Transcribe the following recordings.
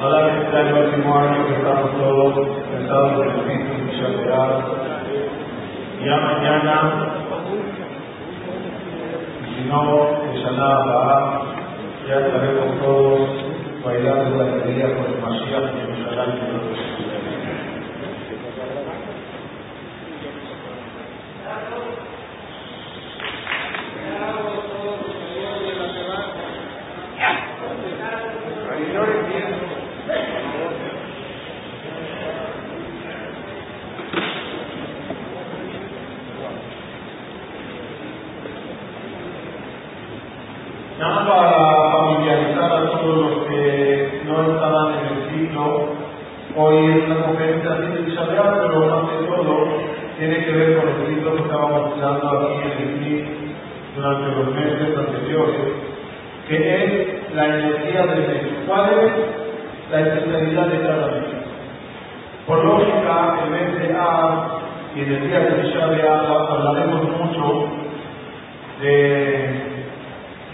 Ojalá que este el último año que estamos todos pensados en el Cristo y Ya mañana, si no, nada ya estaremos todos bailando la alegría con el Mashiach y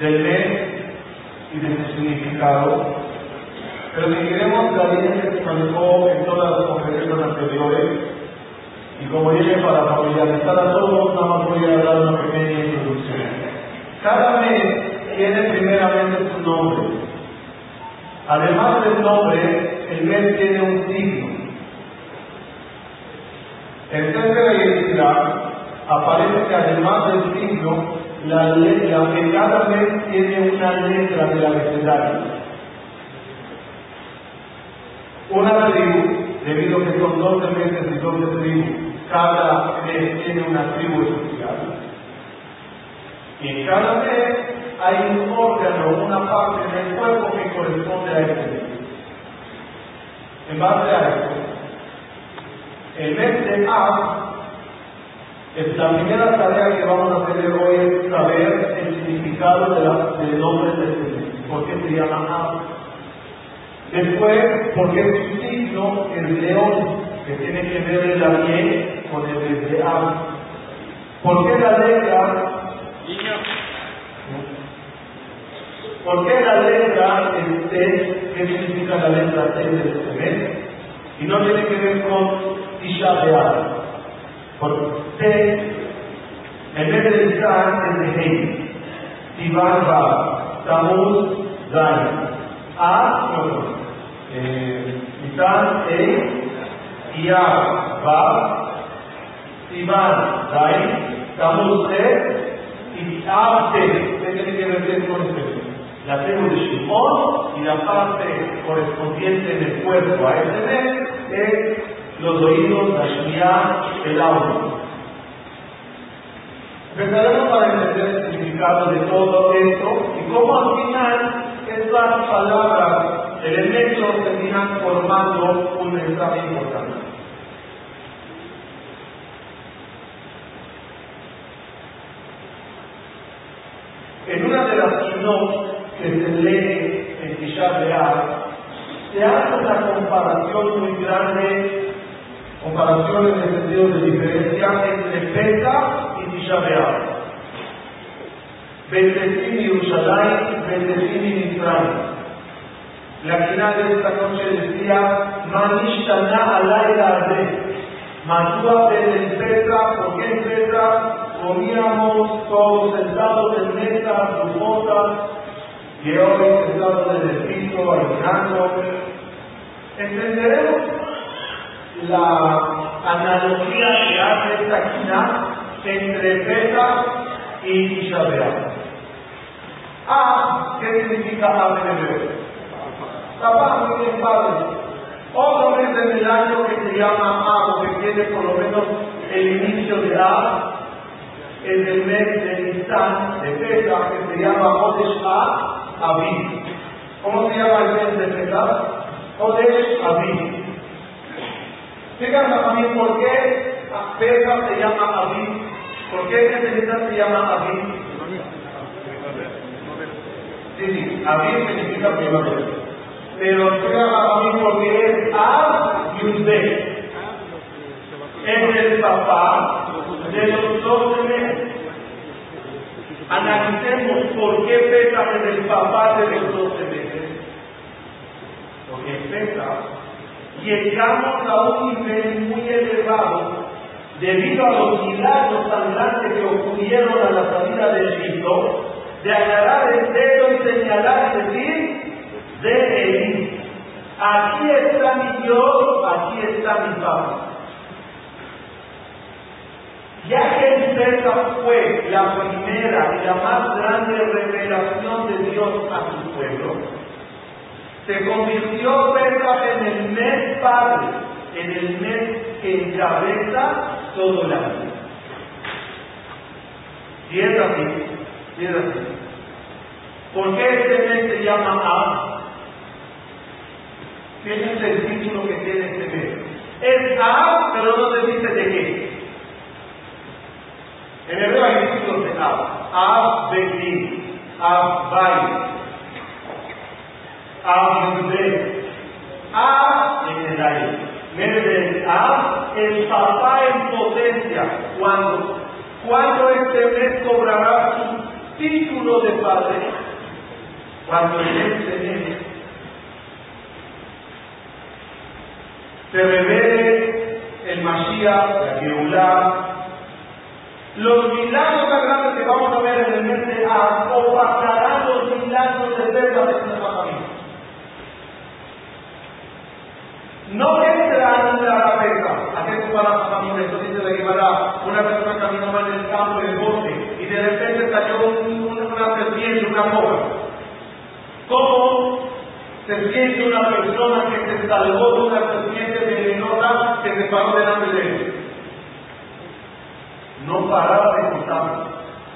del mes y de su significado. Pero si queremos la línea que explicó en todas las conferencias anteriores, y como dije, para familiarizar a todos, nada más voy a dar una pequeña introducción. Cada mes tiene primeramente su nombre. Además del nombre, el mes tiene un signo. En César y Islam aparece además del signo, la que cada vez tiene una letra del abecedario. Una tribu, debido a que son 12 meses y 12 tribus, cada mes tiene una tribu especial. Y cada mes hay un órgano, una parte del cuerpo que corresponde a este. En base a esto, el mes de A la primera tarea que vamos a tener hoy es saber el significado de del nombre de Jesús, por qué se llama agua. Después, por qué es un signo el león, que tiene que ver el bien con el de agua. ¿Por qué la letra? Niño. ¿Por qué la letra es T? ¿Qué significa la letra T del cemento? Y no tiene que ver con Isha de agua. Porque en vez de pensar en el Iván va, Tamuz, Dani. A, no, E, Ia, Va, Sivan, Dani, Tamuz, E, y A, T. Tiene que meter con este. La tribu de Shimon y la parte correspondiente del cuerpo a este mes es los oídos, la Shmiá, el audio. Empezaremos para entender el significado de todo esto y cómo al final estas palabras, elementos, terminan formando un mensaje importante. En una de las notas que se lee en Tisha Real, se hace una comparación muy grande comparación en el sentido de diferencia entre Pesa y Tishabeab. Bendecim Yerushalayim, Bendecim Israel. La quina de esta noche decía, Manishtana alay arde. Matúa en Pesa, porque en Pesa comíamos todos sentados en mesas, lujotas, y hoy sentados en el piso, al entenderemos la analogía que hace esta esquina entre Beta y Isabel. A, ah, ¿qué significa A en hebreo? Papá, muy bien, padre. Otro mes de milagro que se llama A, o que tiene por lo menos el inicio de A, es el mes de Nisan, de Beta, que se llama Odesh A, Aviv. ¿Cómo se llama el mes de Beta? Odesh Aviv. Fíjense también por qué a Pedro se llama Abid. ¿Por qué Bethesda se llama Abid? Sí, sí, Abid significa primavera. Pero se llama Abid porque es Ab y usted. Es el papá de los dos meses. Analicemos por qué Pesa es el papá de los 12 meses. Porque Pesa llegamos a un nivel muy elevado debido a los milagros tan grandes que ocurrieron a la salida de Egipto, de agarrar el dedo y señalar y decir, de él. Aquí está mi Dios, aquí está mi Padre. Ya que Pesach fue la primera y la más grande revelación de Dios a su pueblo, se convirtió en el mes Padre, en el mes que encabeza todo el año. Y es así, es así. ¿Por qué este mes se llama Ab? Fíjense el título que tiene este mes. Es Ab, pero no se dice de qué. En hebreo hay títulos de Ab. Ab Betin, Ab Bay, Ab Yudé, Ab en el aire de A, el papá en potencia. cuando Cuando este mes cobrará su título de padre? Cuando en este mes se revele el Mashiach, la Geulah, los milagros más grandes que vamos a ver en el mes de A opasarán los milagros de Pedro en nuestra familia. No entran en la cabeza. ¿A qué para la Una persona caminaba en el campo, en el bosque, y de repente cayó una serpiente, una cobra. ¿Cómo se siente una persona que se salvó de una serpiente venenosa que se paró delante de él? No paraba de contar.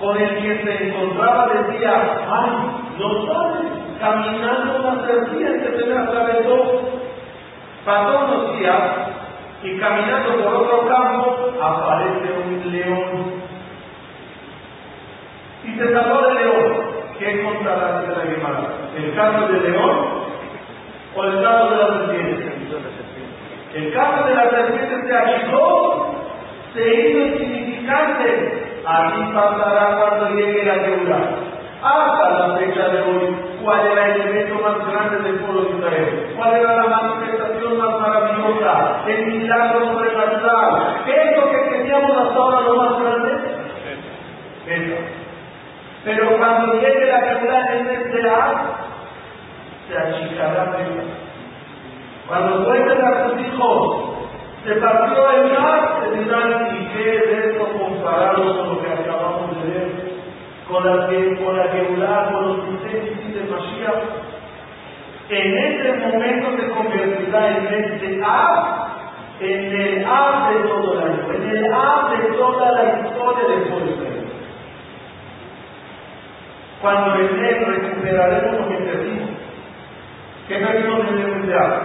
Con el que se encontraba decía, ay, no sabes, caminando una serpiente se me atravesó Pasó unos días y caminando por otro campo aparece un león. Y se salvó del león. ¿Qué contará de la Guimara? ¿El caso del león o el caso de la serpiente? El caso de la serpiente se achicó, se hizo insignificante. Así pasará cuando llegue la deuda. Hasta la fecha de hoy, ¿cuál era el evento más grande del pueblo de Israel? ¿Cuál era la manifestación más maravillosa? El milagro sobrenatural. ¿Qué es lo que teníamos hasta ahora lo más grande? Eso. Pero cuando llegue la verdad en este A, se achicará. Cuando cuenten a sus hijos, se partió el mar, se dirán, ¿y qué es esto comparado con lo que acabamos de ver? con la que, con la que con los sucesos de Mashiach, en ese momento se convertirá en este A, en el A de todo el año, en el A de toda la historia del pueblo Cuando en recuperaremos lo que perdimos. ¿Qué perdimos en el de A?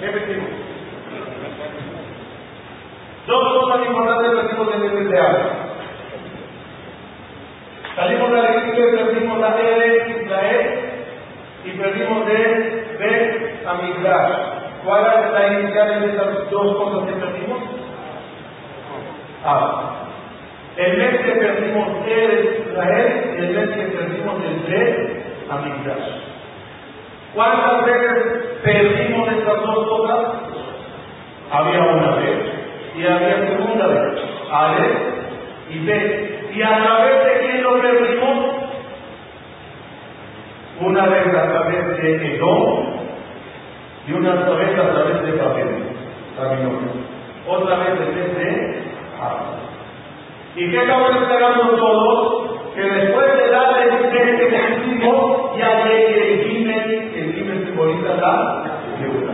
¿Qué perdimos? Dos cosas importantes perdimos en el de A. Salimos de la Egipto y perdimos la de Israel y perdimos de Bet Amigdash. ¿Cuál es la inicial de esas dos cosas que perdimos? Ah. El mes que perdimos de Israel y el mes que perdimos el Bet Amigdash. ¿Cuántas veces perdimos estas dos cosas? Había una vez y había segunda vez. Ale y B. ¿Y a través de quién lo perdimos? Una vez a través de Edom y una vez a través de Babilonia. Otra vez de Ar. ¿Y qué estamos esperando todos? Que después de dar el que hicimos, ya llegue el Gimel, el Gimel simboliza la deuda.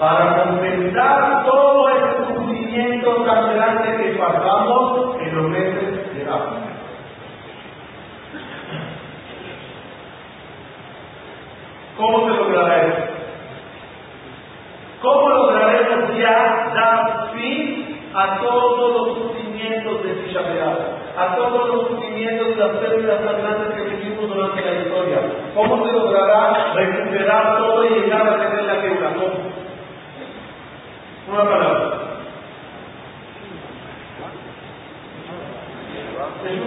Para compensar todo ese sufrimiento tan grande que pasamos en los meses ¿Cómo se logrará eso? ¿Cómo lograremos ya dar fin a todos los sufrimientos de Tisha a todos los sufrimientos de las pérdidas más grandes que vivimos durante la historia? ¿Cómo se logrará recuperar todo y llegar a tener la quebra? Una palabra.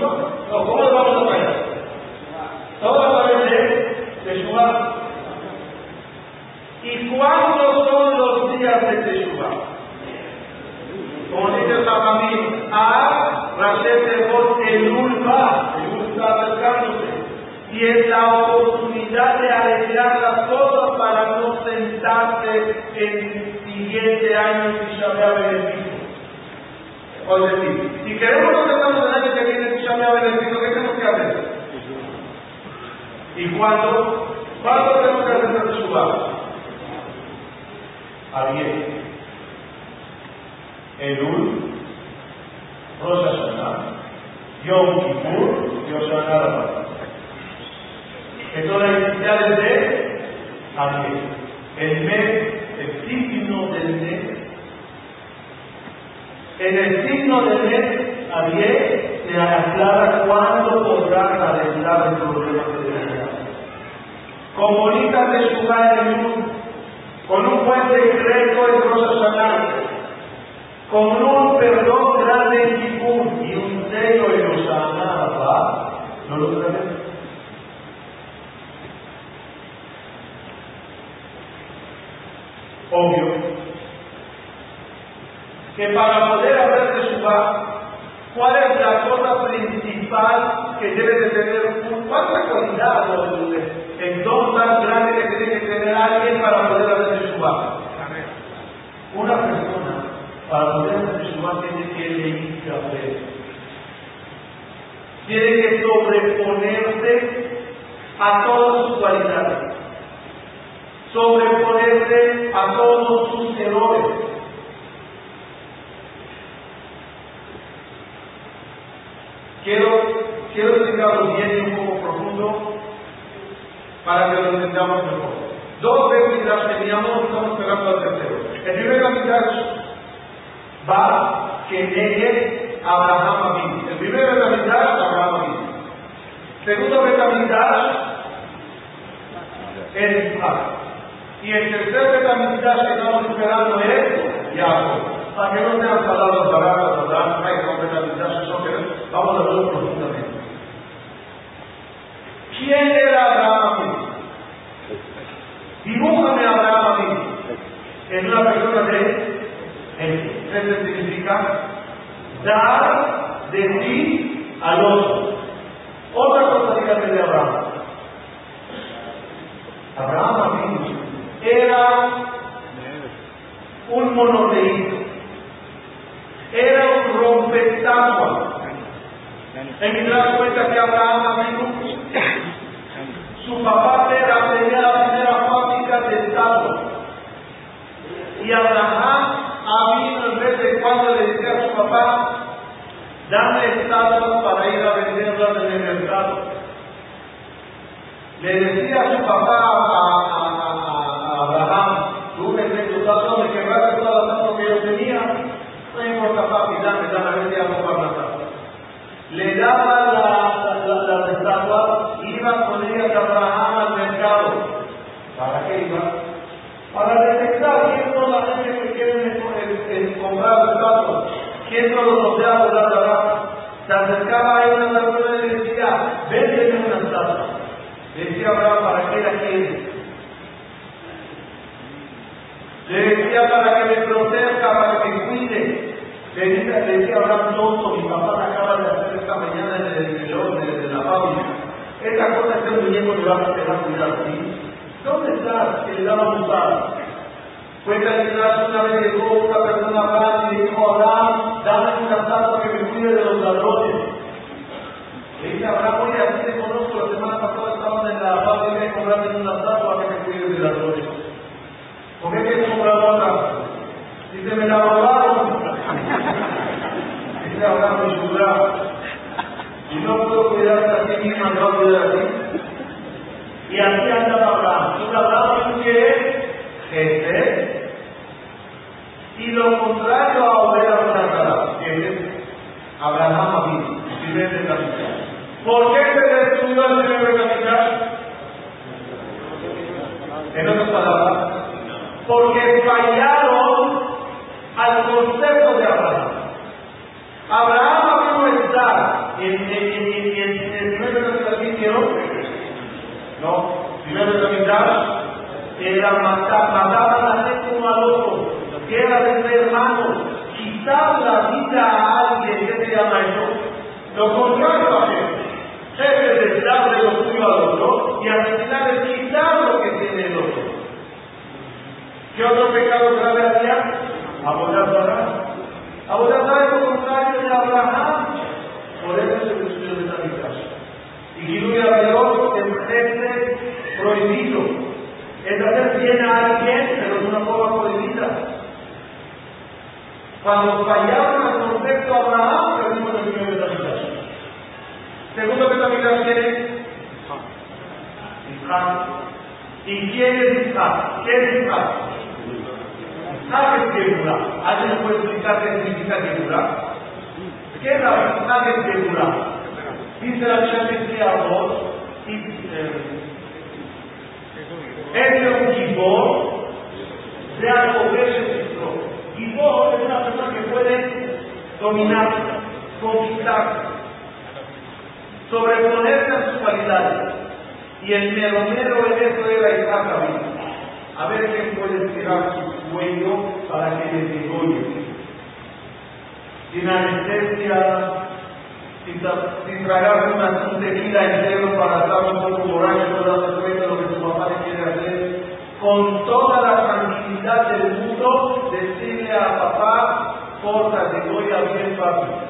No, ¿cómo lo vamos a pagar? Todo a través de Teshuvah. ¿Y cuántos son los días de Teshuvah? El Jajamín, a Rashet el Ulfa, el está acercándose. Y es la oportunidad de arreglar las cosas para no sentarse el siguiente año y vea beneficio. O decir, si queremos no sentarnos el año que viene y vea beneficio, ¿qué tenemos que hacer? ¿Y cuándo? ¿Cuándo tenemos que hacer la Teshuvah? Ariel, Elul, Rosh Hashanah, Yom Kippur y Hoshana Rabbah. Esto las iniciales de. El mes, el signo del mes. En el signo del mes, Ariel se aclara cuándo podrán arreglar el problema que tenemos. Comunícate su en el mundo con un buen decreto en Rosh Hashanah, con un perdón grande sello en Hoshana ¿va? ¿no lo sabes? Obvio que para poder hablar de Shubá, ¿cuál es la cosa principal que debe de tener? ¿Cuál es la cualidad el, don tan grande que tiene que tener alguien para poder hacer una persona, para poder hacer Teshuvah, tiene que elegir café. Tiene que sobreponerse a todas sus cualidades. Sobreponerse a todos sus errores. Quiero, quiero explicarlo bien y un poco profundo para que lo entendamos mejor. Dos veces teníamos, estamos esperando al tercero. El primer Amidash va que negue Abraham Abin. El primer Amidash, Abraham Abin. Segundo Amidash, es Isaac. Y el tercer Betamidash que estamos esperando es Jacob. Para que no sean palabras baratas, Abraham, hay con Betamidash, eso que vamos a verlo profundamente. ¿Quién era Abraham Abin? Dibújame a Abraham a mí. Es una persona de él. Eso significa dar de ti al otro. Otra cosa dígame de Abraham. Abraham era un monoteísta. Era un rompestatua. En mi cuenta que Abraham, su papá era tenía primera fábrica de estatua. Y Abraham venido en vez de cuando le decía a su papá, dame estatuas para ir a venderlas en el mercado. Le decía a su papá, a, Abraham, tú me tu estatuas, me quebraste todas las estatuas que yo tenía, no importa papi, dame, dame, a ver si hago para Le daba las la, estatuas iba con ellas Abraham al mercado. ¿Para qué iba? Para detectar quién son la gente que quieren comprar estatuas, quién son los deseados. Se acercaba a una persona y le decía, véndeme una estatua. Le decía Abraham, ¿para qué la quieres? Le decía para que me proteja, para que me cuide. Le decía, le decía Abraham, tonto, mi papá me acaba de hacer esta mañana en el interior de, de la fábrica. Esta cosa es el muñeco le va a tener cuidado, ¿sí? ¿Dónde estás que le daba un usar? Cuenta que una vez llegó una persona a y dijo a Abraham, dame una estatua que me cuide de los ladrones. Le dice a Abraham, oye, así te conozco, la semana pasada estaban en la fábrica y compraron una estatua que me cuide de ladrones. ¿Por qué quieres comprar otra? Dice, me la robaron. Dice Abraham, me ayuda. Y no puedo cuidarte a ti misma, no voy a ti. Y así andaba Abraham. Entonces Abraham que es este. Y lo contrario a es Abraham Abin, primer de capital. ¿Por qué se destruyó el primer de capital? En otras palabras, porque fallaron al concepto de Abraham. Abraham vino estar en, en, en, en, en el primer la no, de la mitad, era matar, mataban a gente uno al otro, guerra de hermanos, quitar la vida a alguien, ¿qué se llama eso? Lo contrario a gente. De darle lo tuyo al otro y asesinar es quitar lo que tiene el otro. ¿Qué otro pecado grave había? Abraham. Abonar es lo contrario de Abraham. Por eso se destruyó de la Y Gilui Dios es jefe prohibido. Es hacer bien a alguien, pero de una forma prohibida. Cuando fallaron al concepto Abraham, perdimos el primer de la Segundo que también quiere Isaac. ¿Y quién es Isaac? ¿Quién es Isaac? Isaac es Geburah. ¿Alguien puede explicar qué significa Geburah? ¿Qué es Isaac es Geburah? Dice la Biblia que Avot, es un Gibor de Alcobesh Gibor es una persona que puede dominar, conquistar, sobreponerse a sus cualidades. Y el melomero en eso era Isaac A ver quién puede estirar su cuello para que le degolle. Sin anestesia, sin, sin tragar una, un tequila entero para estar un poco borracho, darse cuenta de lo que su papá le quiere hacer. Con toda la tranquilidad del mundo, decirle a papá, corta, degolla bien fácil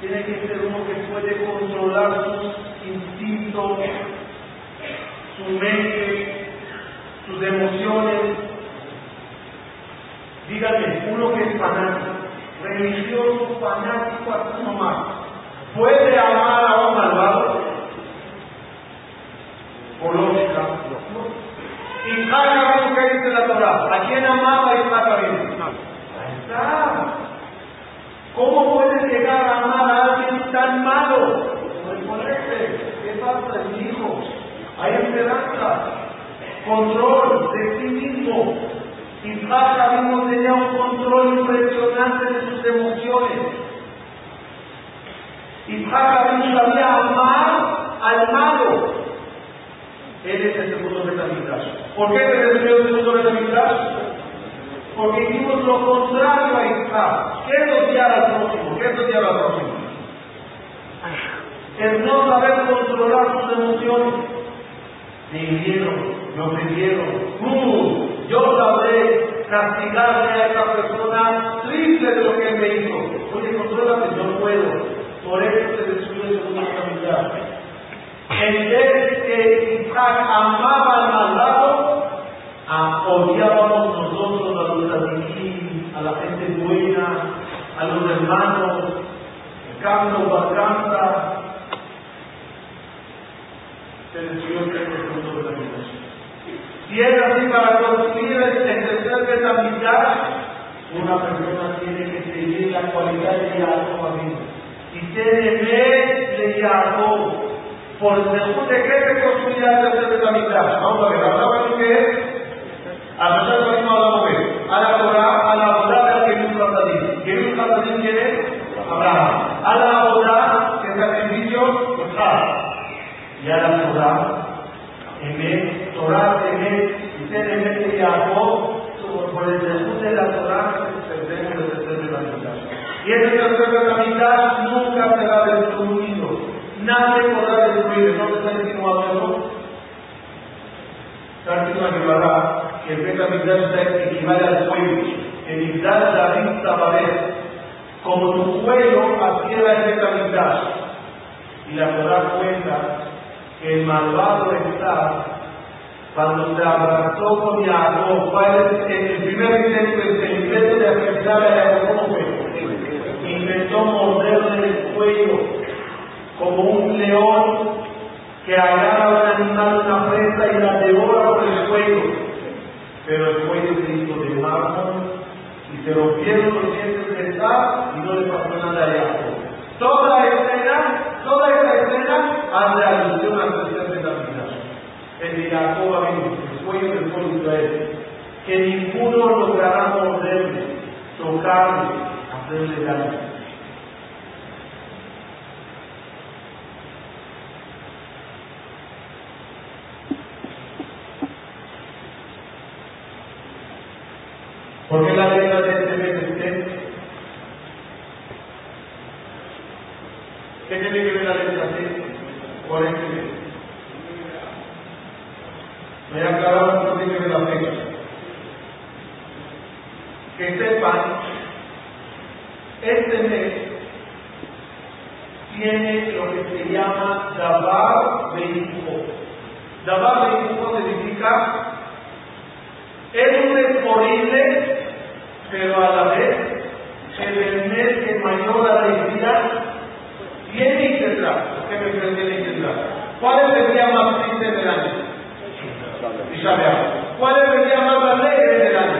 tiene que ser uno que puede controlar sus instintos, su mente, sus emociones. Dígame, uno que es fanático, religioso, fanático, así nomás, ¿puede amar a un malvado? Por lógica. Y Isaac que dice la Torah. ¿A quién amaba Isaac Ahí está. ¿Cómo puedes llegar a amar a alguien tan malo? Hay esperanza, control de sí mismo. Isaac mismo tenía un control impresionante de sus emociones. Isaac mismo sabía amar al malo. Él es el segundo Betamigdash. ¿Por qué se destruyó el segundo Betamigdash? porque hicimos lo contrario a Isaac. ¿Qué es odiar al próximo? ¿Qué es odiar al próximo? El no saber controlar sus emociones. Me hirieron, me ofendieron. Uh, yo sabré castigarle a esa persona triste de lo que me hizo. Oye, controlate, no puedo. Por eso se destruye su familiar. En vez que Isaac amaba al malvado, odiábamos nosotros a los ladriquín, a la gente buena, a los hermanos, Carlos Barcanza, segundo de la vida. Si es así para construir el tercer de la mitad, una persona tiene que seguir la cualidad de Jacob Y tiene fe de Jacob. Por según de qué se construirá el tercer de la mitad. Vamos a ver, ahora qué es a nosotros mismos hablamos de a la Torah, a la Torah de Gemil Hatadim. Gemil Hatadim quiere Abraham. A la Torah, que es sacrificio, Isaac. Y a la Emet, Torah, Emet, y ser Emet y por el debut de la Torah, perdemos el tercer de la mitad. Y ese tercer de la mitad nunca será destruido. Nadie podrá destruirlo. ¿No se está diciendo algo? Táctica que el Betamigdash equivale al cuello. El Migdash David Tabaret, como tu cuello adquiera el Betamigdash. Y la Torah cuenta el malvado está cuando se abrazó con Jacob. ¿Cuál es el primer intento? El intento de asesinar a Jacob, fue? Intentó morderle el cuello como un león que agarra a un animal una presa y la devora por el cuello pero el cuello se hizo de mármol y se rompieron los dientes de estar y no le pasó nada a Jacob. Toda hace alusión a cuestiones de la vida. El de Jacob el sueño del pueblo Israel, que ninguno logrará morderle, tocarle, hacerle daño. ¿Por qué la letra de este Pentecostés? ¿Qué tiene que ver la letra C? Con este mes? Me he aclarado que tiene que ver la fecha. Que sepan, este mes tiene lo que se llama Dabar Beijo. Dabar Beijo significa es un mes horrible, pero a la vez es el mes que mayor alegría tiene y tendrá. ¿Qué me? ¿Cuál es el día más triste del año? ¿Cuál es el día más alegre del año?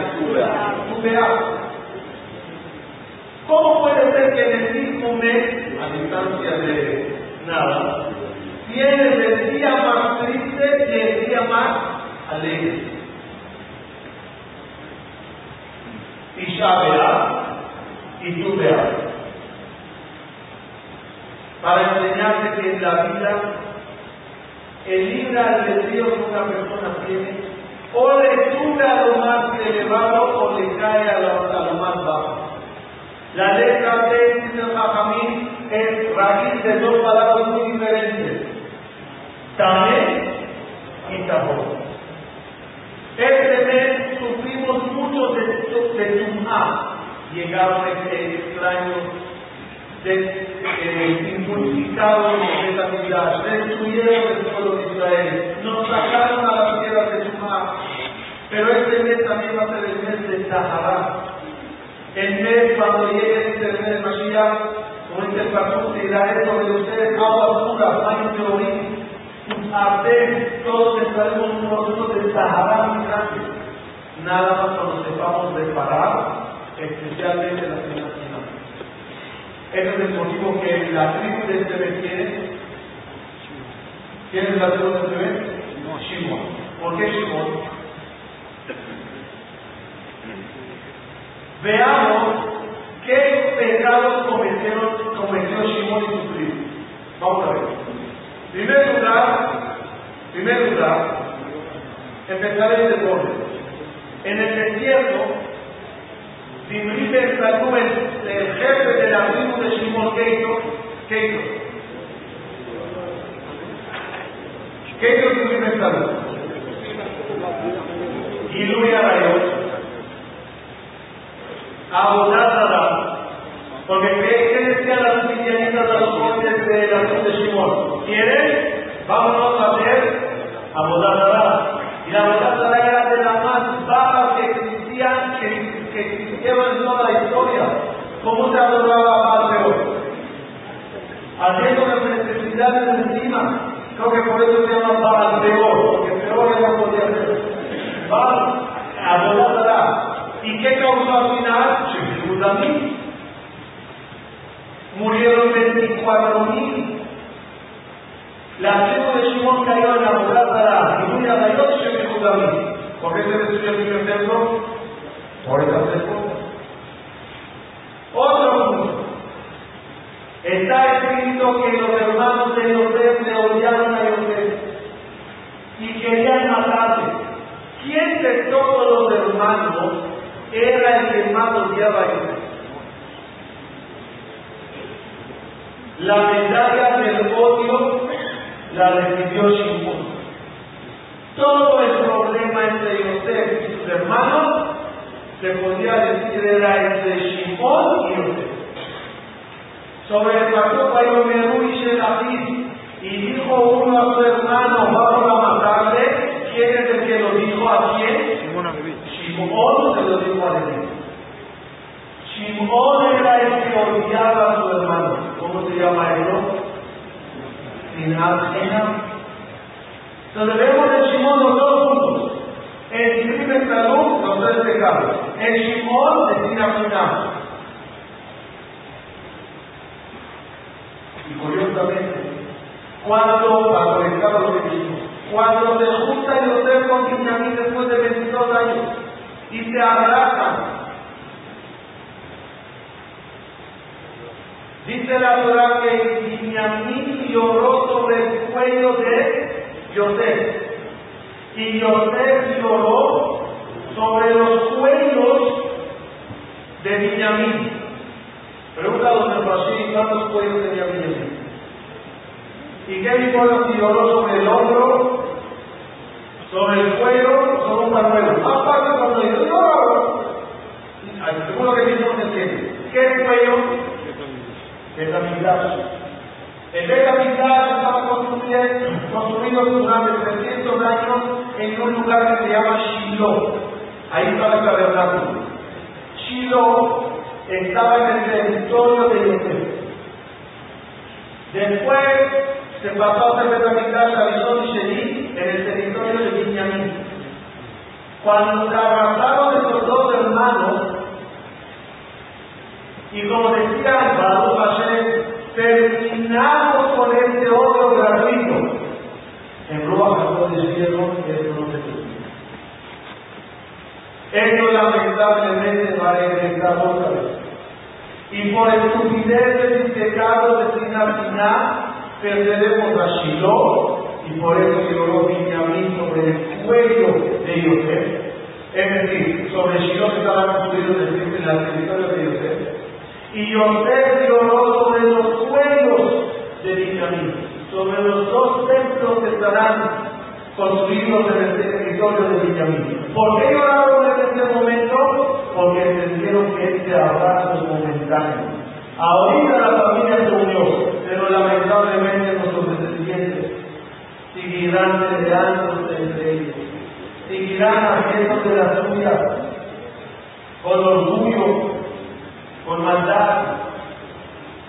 Tubeá. ¿Cómo puede ser que en el mismo mes, a distancia de nada, tienes el día más triste y el día más alegre? Isha y tú veas. Para enseñarte que en la vida el libre albedrío que una persona tiene o le sube a lo más elevado o le cae a lo, más bajo. La letra T, dice el es raíz de dos palabras muy diferentes. Tamé y Tabó. Este mes sufrimos mucho de, de Llegaron este extraño de, eh, impulsificados de la vida, destruyeron el pueblo de Israel, nos sacaron a la tierra de Tumá. Pero este mes también va a ser el mes de Sahara. El mes cuando llegue este mes de Mashiach, como dice el pastor, se irá sobre ustedes aguas puras, baños de origen Ardén, todos estaremos un proceso de Sahara muy grande. Nada más cuando sepamos reparar, especialmente la financiación. Ese es el motivo que la tribu de este mes tiene. ¿Quién es la tribu de este mes? Shimon. ¿Por qué Shimon? Veamos qué pecados cometieron, cometió Shimon y su tribu. Vamos a ver. Primer lugar, primer lugar, empezaré de orden. En el desierto, Zimri Ben el, el jefe de la tribu de Shimon Keito, Keito. Keito Zimri Ben Salú. Gilui Arayot. Abodazara. Porque ¿qué, decían las cristianitas de los jóvenes de la tribu de Shimon? ¿Quieren? Vámonos a hacer Abodazara. Y la Abodazara era de las más bajas que existían, que, que en toda la historia. ¿Cómo se adoraba a Peor? Haciendo las necesidades encima. Creo que por eso se llama Baal Peor, porque peor no podía ser. Baal, Abodazara. ¿Y qué causó al final? Shemiludamim murieron 24.000. La tribu de Shimon cayó en la Abodazara y muy a la noche de Judamí. ¿Por qué se destruyó el primer templo? Tres cosas. Otro punto. Está escrito que los hermanos de Yosef le odiaron a Yosef y querían matarle. ¿Quién de todos los hermanos era el que más odiaba a Yosef? La medalla del odio la recibió Shimon. Todo el problema entre Yosef y sus hermanos se podría decir era entre Shimon y Yosef. Sobre el pastor Bayomerú y Shelafis, y dijo uno a su hermano, vamos a matarle, ¿quién es el que lo dijo a quién? Shimon se lo dijo a Levi. Shimon era el que odiaba a su hermano. ¿Cómo se llama eso? Sinal Entonces vemos en Shimon los dos. En crimen salud, los tres pecados. En Shimon, de Sinal Y curiosamente, cuando, conectar lo que dijimos, cuando se junta Yosef con Benjamín después de 22 años y se abrazan Dice la Torah que Benjamín lloró sobre el cuello de Yosef. Y Yosef lloró sobre los cuellos de Benjamín. Pregunta los de cuántos cuellos tenía Benjamín. ¿Y qué dijo si lloró sobre el hombro, sobre el cuello, sobre un panuelo? Más fácil cuando yo lloro. Según lo que no se entiende. ¿Qué cuello? Betamigdash. El Betamigdash estaba construido durante 300 años en un lugar que se llama Shiloh. Ahí estaba el tabernáculo. Shiloh estaba en el territorio de Yosef. Después se pasó a hacer Betamigdash a y Sheri en el territorio de Benjamín. Cuando se abrazaron estos dos hermanos, y como decía el Baruch Hashem, terminamos con este odio gratuito. En Ruach cielo se termina. Esto lamentablemente va a regresar otra vez. Y por estupideces y pecados de Sinapina, perderemos a Shiloh, y por eso lloró Benjamín sobre el cuello de Yosef. Es decir, sobre Shiloh que estaba construido en el territorio de Yosef y Yosef lloró sobre los cuellos de Benjamín, sobre los dos templos que estarán construidos en el territorio de Benjamín. ¿Por qué lloraron en ese momento? Porque entendieron que este abrazo es momentáneo. Ahorita la familia se unió, pero lamentablemente nuestros descendientes seguirán peleándose entre ellos, seguirán haciendo de la suya con orgullo, con maldad.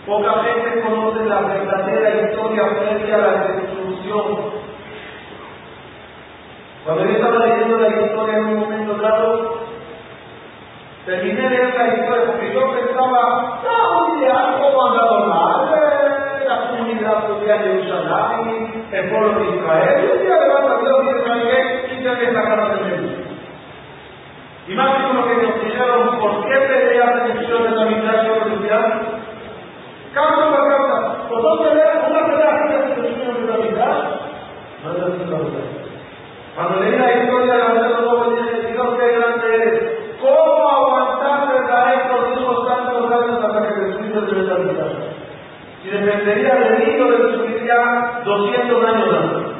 Poca gente conoce la verdadera historia frente a la destrucción. Cuando yo estaba leyendo la historia en un momento dado, terminé de leer la historia porque yo pensaba, ah, un día algo andado mal, eh, la comunidad judía de Jerusalén, el pueblo de Israel, un día levanta Dios y dice, ¿qué? Quítame esta cara de medio. Y más lo que nos dijeron, ¿por qué peleas de de la mitad de cristiano? Causa por causa. Dos peleas, una pelea de excepción de la mitad. No es la. Cuando leí la historia de la nuevos dije, Dios, qué grande eres. ¿Cómo aguantaste a estos hijos tantos años hasta que te subiste de la mitad? Si dependería de mí, yo le subiría 200 años antes.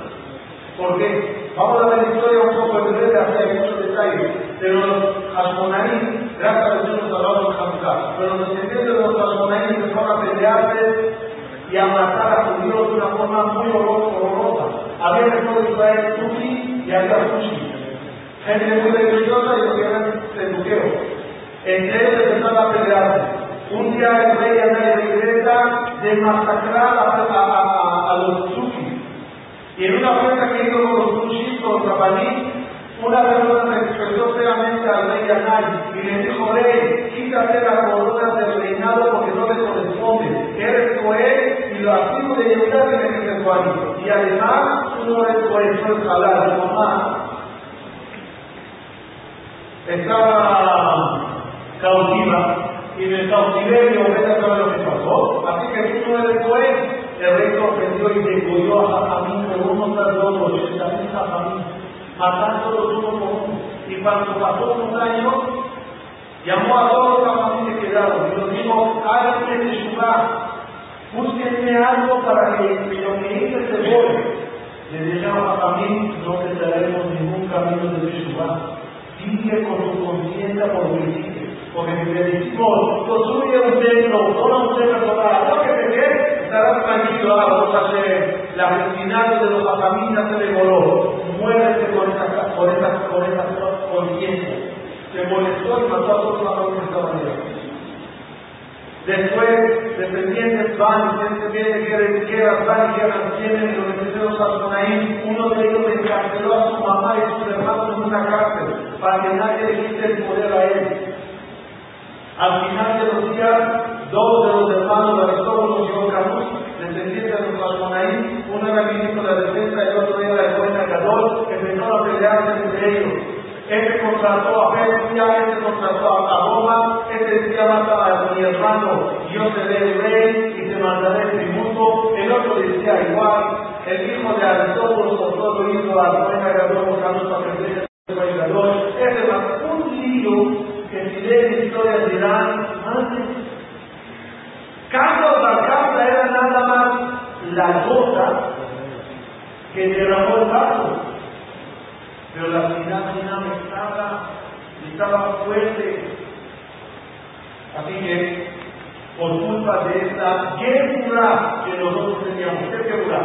¿Por qué? Vamos a ver la historia un poco en breve, así hay muchos detalles de los Ashmonaim, gracias a Dios nos hablamos de pero los descendientes de los Ashmonaim empezaron a pelearse y a matar a judíos de una forma muy horrorosa. Había en de Israel sushi y había sushi. Gente muy religiosa y lo que eran seduqueros. Entre ellos empezaron a pelearse. Un día el rey Anay regresa de masacrar a, a, a, a los sushi. Y en una fiesta que hizo con los sushi, con los jabalí, una persona se expresó seriamente al rey Anay y le dijo, rey, quítate la corona del reinado porque no le corresponde. Eres coel y lo activo de llevar y me dice Y además, tú no eres coel, tú eres halal, mamá. Estaba cautiva y en el cautiverio ella sabe lo que pasó. Así que tú no eres coel. El rey se ofendió y degolló a Jajamín con uno tras otro, ochenta mil Jajamín los uno por uno. Y cuando pasó unos años, llamó a todos los familia que quedaron y los dijo, háganme de Shubá, búsquenme algo para que lo que hice se borre. Le dijeron a mí, no te daremos ningún camino de Shubá. Sigue con tu conciencia por lo que hiciste. Porque si le decimos, construye un templo, no un templo total, no que te quede, estarás tranquilo, ah, vamos a hacer la asesinato de los familias se devoró muévete con esa, con esa, con esa conciencia. Se molestó y mató a todos los familia de esta manera. Después, descendientes van, gente viene, quieren izquierdas, van y guerras, tienen los descendientes ahí. Uno de ellos encarceló a su mamá y sus hermanos en una cárcel para que nadie le quite el poder a él. Al final de los días, dos de los hermanos de Aristóbulo y Ocamús, descendientes de los Ashmonaí, uno era ministro de la defensa y otro era el juez Cadol, empezaron a pelearse entre ellos. Este contrató a Persia, este contrató a Roma, este decía mata a mi hermano, yo seré rey y te mandaré el tributo. El otro decía igual, el hijo de Aristóbulo, otro hijo a Roma, Gadol, buscando su presencia, Este es un libro que si leen historias dirán, antes, Carlos Alcántara era nada más la gota que derramó el vaso. Pero la final no estaba, estaba fuerte. Así que, por culpa de esta guerra que nosotros teníamos, ¿qué guerra?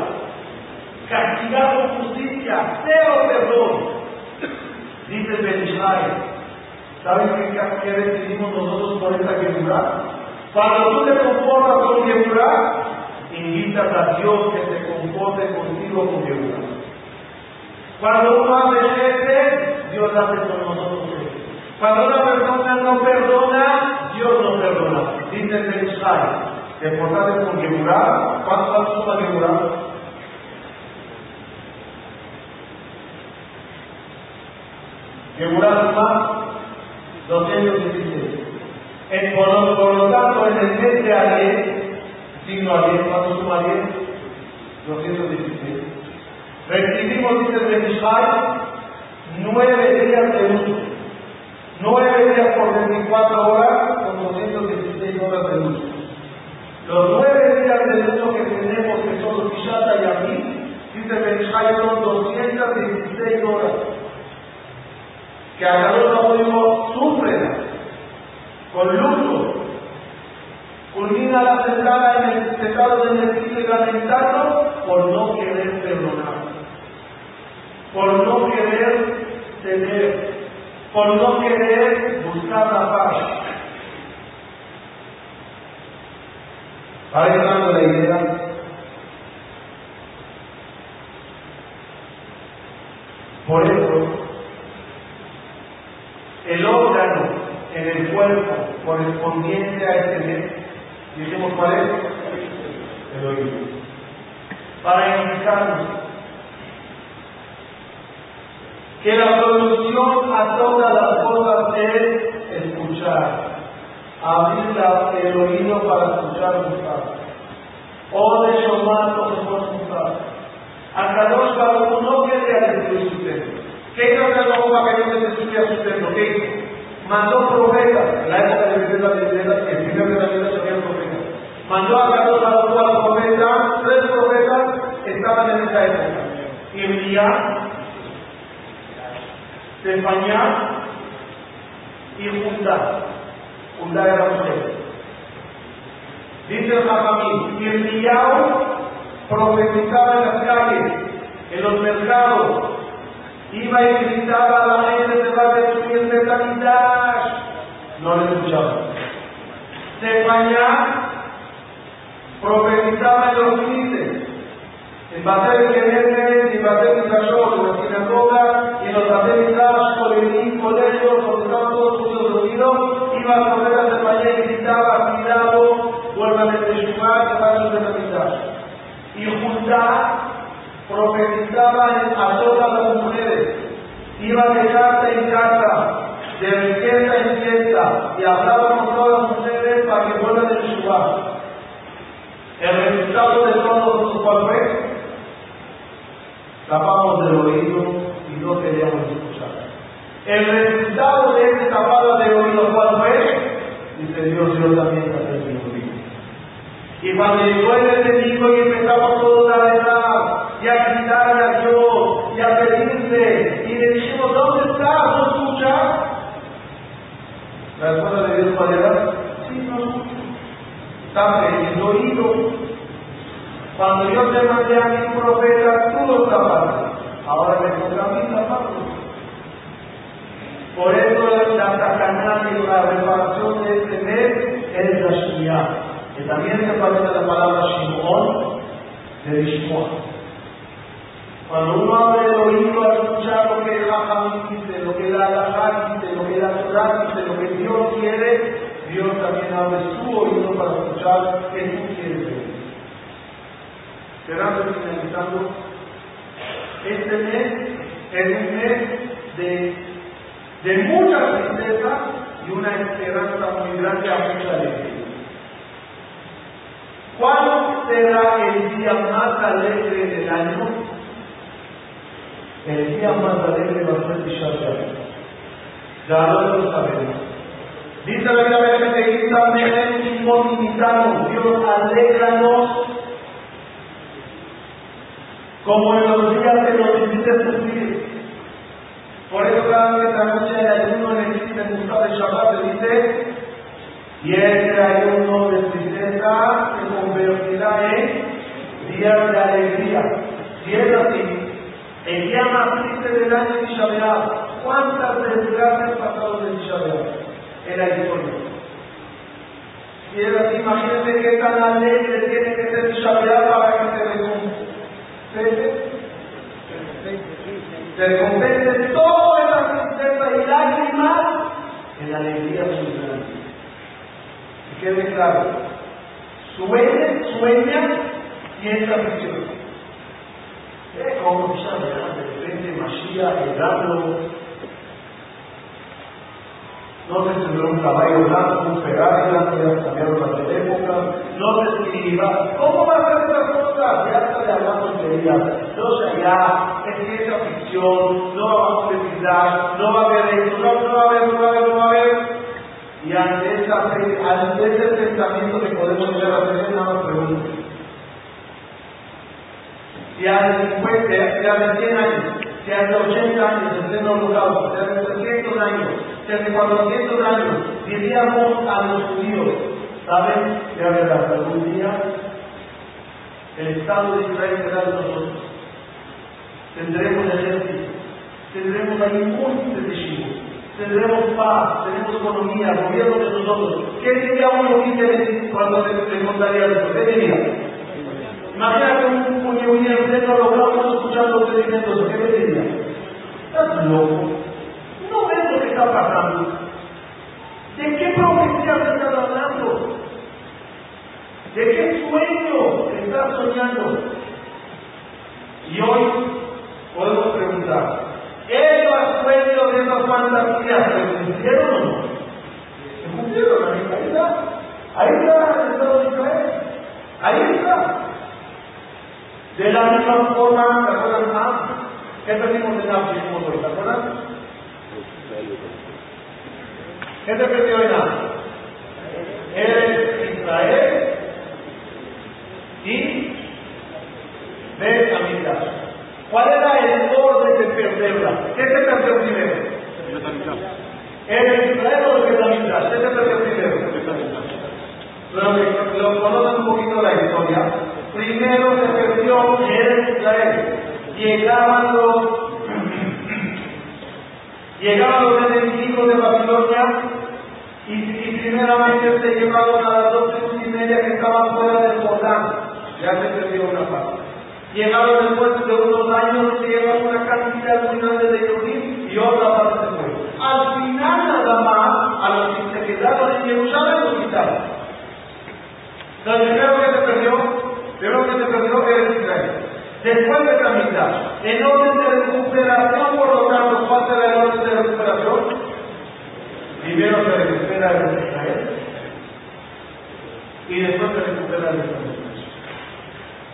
Castigar con justicia, cero perdón. Dice Ben Israel, ¿sabes qué, decidimos nosotros por esta guerra? Cuando tú te conformas con guerra, invitas a Dios que se comporte contigo con Dios. Cuando uno este, Dios hace con nosotros Cuando una persona no perdona, Dios no perdona. Dice el Israel, que portarse con Yehudah, ¿cuánto suma Yehudah? Yehudah suma 216. En, por, por lo tanto, en el mes de ayer, signo a 10, ¿cuánto suma 10? 216. Recibimos, dice el nueve días de luto. Nueve días por 24 horas con 216 horas de luto. Los nueve días de luto que tenemos, que son los Pishata y aquí, dice Benishai, son 216 horas. Que a cada dijo, sufren con luto, culmina la sentada en el estado de y lamentando por no querer perdonar, por no querer ceder, por no querer buscar la paz. Dando la idea, por eso, el órgano en el cuerpo correspondiente a este mes Dijimos cuál es? El oído. Para indicarnos que la solución a todas las cosas es escuchar. Abrir el oído para escuchar un padre. O de Shomar o de Shomar. Hasta dos Baruch no quería destruir su templo. ¿Qué hizo el para que no se destruya su templo? ¿Qué hizo? Mandó profetas. La época de la Biblia, el primer de la Biblia se había profetas mandó a Carlos a los profetas, tres profetas estaban en esa época. Irmía, Sefañá y Judá. Judá era mujer. Dice el Jajamín, Irmiyahu profetizaba en las calles, en los mercados, iba y gritaba a la gente, se va a destruir el No le escuchaba. Sefañá profetizaba en los límites, en Batel Kenetes y Batel Mikashot, en la sinagoga y en los Batel Midrash, colegios, donde estaban todos judíos reunidos, iba a correr a España y gritaba, cuidado, vuelvan a Teshuvah, que van a de la Y Judá profetizaba a todas las mujeres, iba de casa en casa, de fiesta en fiesta, y hablaba con todas las mujeres para que vuelvan a Teshuvah. El resultado de todo esto cuál fue? Tapamos del oído y no queríamos escuchar. El resultado de esta tapada de oído cuál fue? Dice Dios, yo también tapé mi oído. Y cuando llegó el enemigo y empezamos todos a rezar y a gritarle a Dios y a pedirle y le dijimos, ¿dónde estás? ¿No escuchas? La respuesta de Dios cuál era? Sí, no escucho tape el oído. Cuando yo te mandé a mi profeta, tú lo tapaste. Ahora me toca a mí taparlo. Por eso la sacanada y la reparación de este mes es la Shia, que también se parece a la palabra Shimon de Shimon. Cuando uno abre el oído a escuchar lo que el Hajam dice, lo que la Alajá dice, lo que la Torah dice, lo que Dios quiere, Dios también abre su oído para escuchar qué tú quieres. Cerrando y finalizando, este mes es un mes de, de mucha tristeza y una esperanza muy grande a mucha alegría. ¿Cuál será el día más alegre del año? El día más alegre va a ser Tisha Ya lo sabemos. Dice la Biblia que Dios, alégranos como en los días que nos hiciste sufrir. Por eso cada vez que anuncia el ayuno en el Musaf de Shabbat se dice, y este ayuno de tristeza se convertirá en días de alegría. Si es así, el día más triste del año de Tisha ¿cuántas desgracias pasaron en Tisha En la historia. Si es así, imagínense qué tan alegre tiene que ser Tisha para que se recompense. Se recompense toda esa tristeza y lágrimas en la alegría de su Que quede claro. Sueña, sueña y esta prisión. Es como ya de repente Mashiach llegando, no se subió un caballo blanco, un Ferrari ya cambiaron las de época, no se escriba. ¿Cómo va a ser esa cosa? Ya está de hablar tonterías. Entonces ya es ciencia ficción, no va a concretizar, no va a haber eso, no, no va a haber, no va a haber, no va a haber. Y ante, esa, ante ese pensamiento que podemos llegar a tener una pregunta sea de 50, sea de 100 años, sea de 80 años en pleno holocausto, sea de 300 años, sea de 400 años, diríamos a los judíos, ¿saben? De verdad, algún día el Estado de Israel será de nosotros. Tendremos ejército, tendremos ahí múltiples de tendremos paz, tenemos economía, gobierno de nosotros. ¿Qué diría uno que cuando le contaría eso? ¿Qué diría? Imagínate un puñetero dentro de los escuchando usted diciendo. ¿Qué le diría? Estás loco. No ves lo que está pasando. ¿De qué profecía se está hablando? ¿De qué sueño estás soñando? Y hoy podemos preguntar, ¿esos sueños de esas fantasías se cumplieron o no? Se cumplieron, ahí está. Ahí está el Estado de Israel. Ahí está. De la misma forma, ¿te acuerdas más? ¿Qué perdimos en Naf hoy? ¿Te acuerdas? ¿Qué te perdió en Naf? Eres Israel y de Amidah. ¿Cuál era el orden de perderla? ¿Qué se perdió primero? ¿Eres Israel o de Amidah? ¿Qué se perdió primero? Lo, lo conocen un poquito la historia. Primero se perdió Israel. Llegaban los, llegaban los enemigos de Babilonia y, y primeramente se llevaron a las dos tribus y media que estaban fuera del Jordán. Ya se perdió una parte. Llegaron después de unos años, se llevaron una cantidad muy grande de judíos y otra parte se fue. Al final nada más, a los que se quedaron en Jerusalén los quitaron. Primero que se perdió era Israel. Después de la mitad, en orden de recuperación, por lo tanto, ¿cuál será el orden de recuperación? Primero se recupera el Israel y después se recupera el Israel.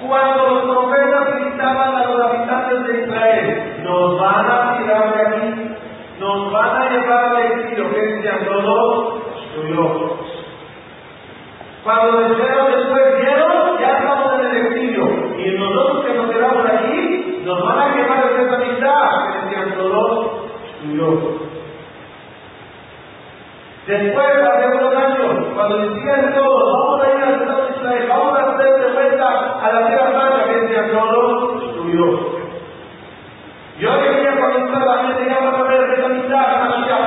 Cuando los profetas gritaban a los habitantes de Israel, nos van a tirar de aquí, nos van a llevar al exilio, que decían todos, yo. Cuando dijeron después vieron, ya estamos en el exilio. Y nosotros que nos quedamos aquí, nos van a quemar de esa amistad, que decían todos, yo. Después, hace unos años, cuando decían todos, vamos a ir al Estado de Israel, vamos a hacer de vuelta a la tierra santa, que decían todos, yo. Yo decía cuando estaba la gente, ya van a ver esa amistad,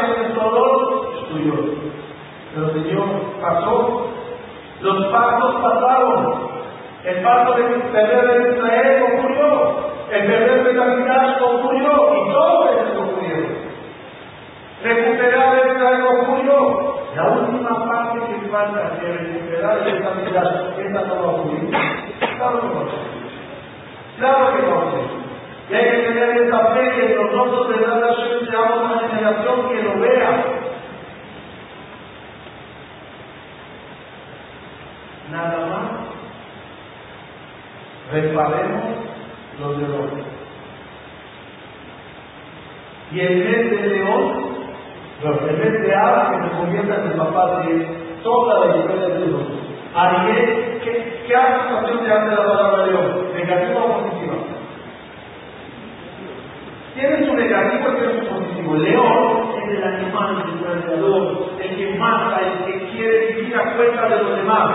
que decían todos, yo. Pero Señor pasó los pactos pasaron. El pacto de de Israel ocurrió. El perder de David ocurrió. Y todo eso ocurrió. Recuperar el Israel ocurrió. La última parte que falta de recuperar esa vida, esa no va a ocurrir. Claro que ocurrir. Claro que ocurrir. Y hay que tener esa fe que nosotros de verdad seamos una generación que lo vea, nada más reparemos los errores. Y en vez de león, en vez de ave que se convierta en el papá de toda la historia de Dios. Ariel, ¿qué, qué situación te hace la palabra león? ¿Negativa o positiva? negativo, el que es positivo. León es el animal depredador, el que mata, el que quiere vivir a cuenta de los demás.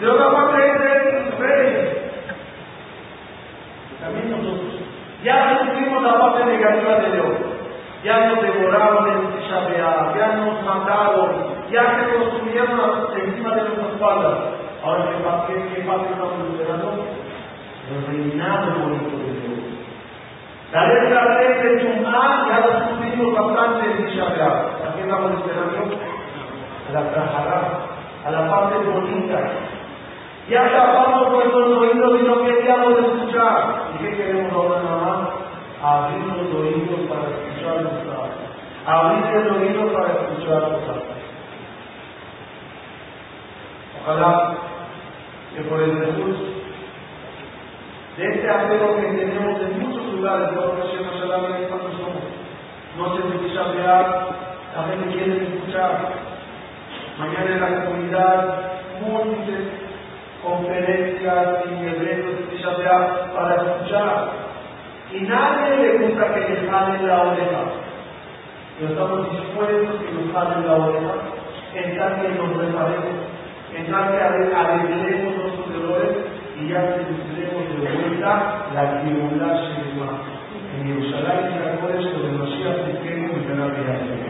De otra parte es el rey. También nosotros. Ya sufrimos la parte negativa de León. Ya nos devoraron en Tisha ya nos mataron, ya se construyeron Ahora, ¿qué, qué, parte estamos esperando? El reinado bonito de Dios. La letra T de Tumá ya la sufrimos bastante en Tisha ¿A qué estamos esperando? A la Trajará, a la parte bonita. Ya tapamos nuestros oídos y no queríamos escuchar. ¿Y qué queremos ahora nada? Abrir los oídos para escuchar nuestra Abrir el oído para escuchar nuestra Ojalá que por el recurso de este apego que tenemos en muchos lugares, no conocemos solamente cuando somos, no se escucha hablar, la gente quiere escuchar. Mañana en la comunidad, múltiples conferencias y eventos de para escuchar. Y nadie le gusta que le jalen la oreja. Pero estamos dispuestos que nos jalen la oreja, en tal que nos reparemos, en tal que nuestros dolores y ya tendremos de vuelta la tribulación en Jerusalén y es demasiado pequeño y gran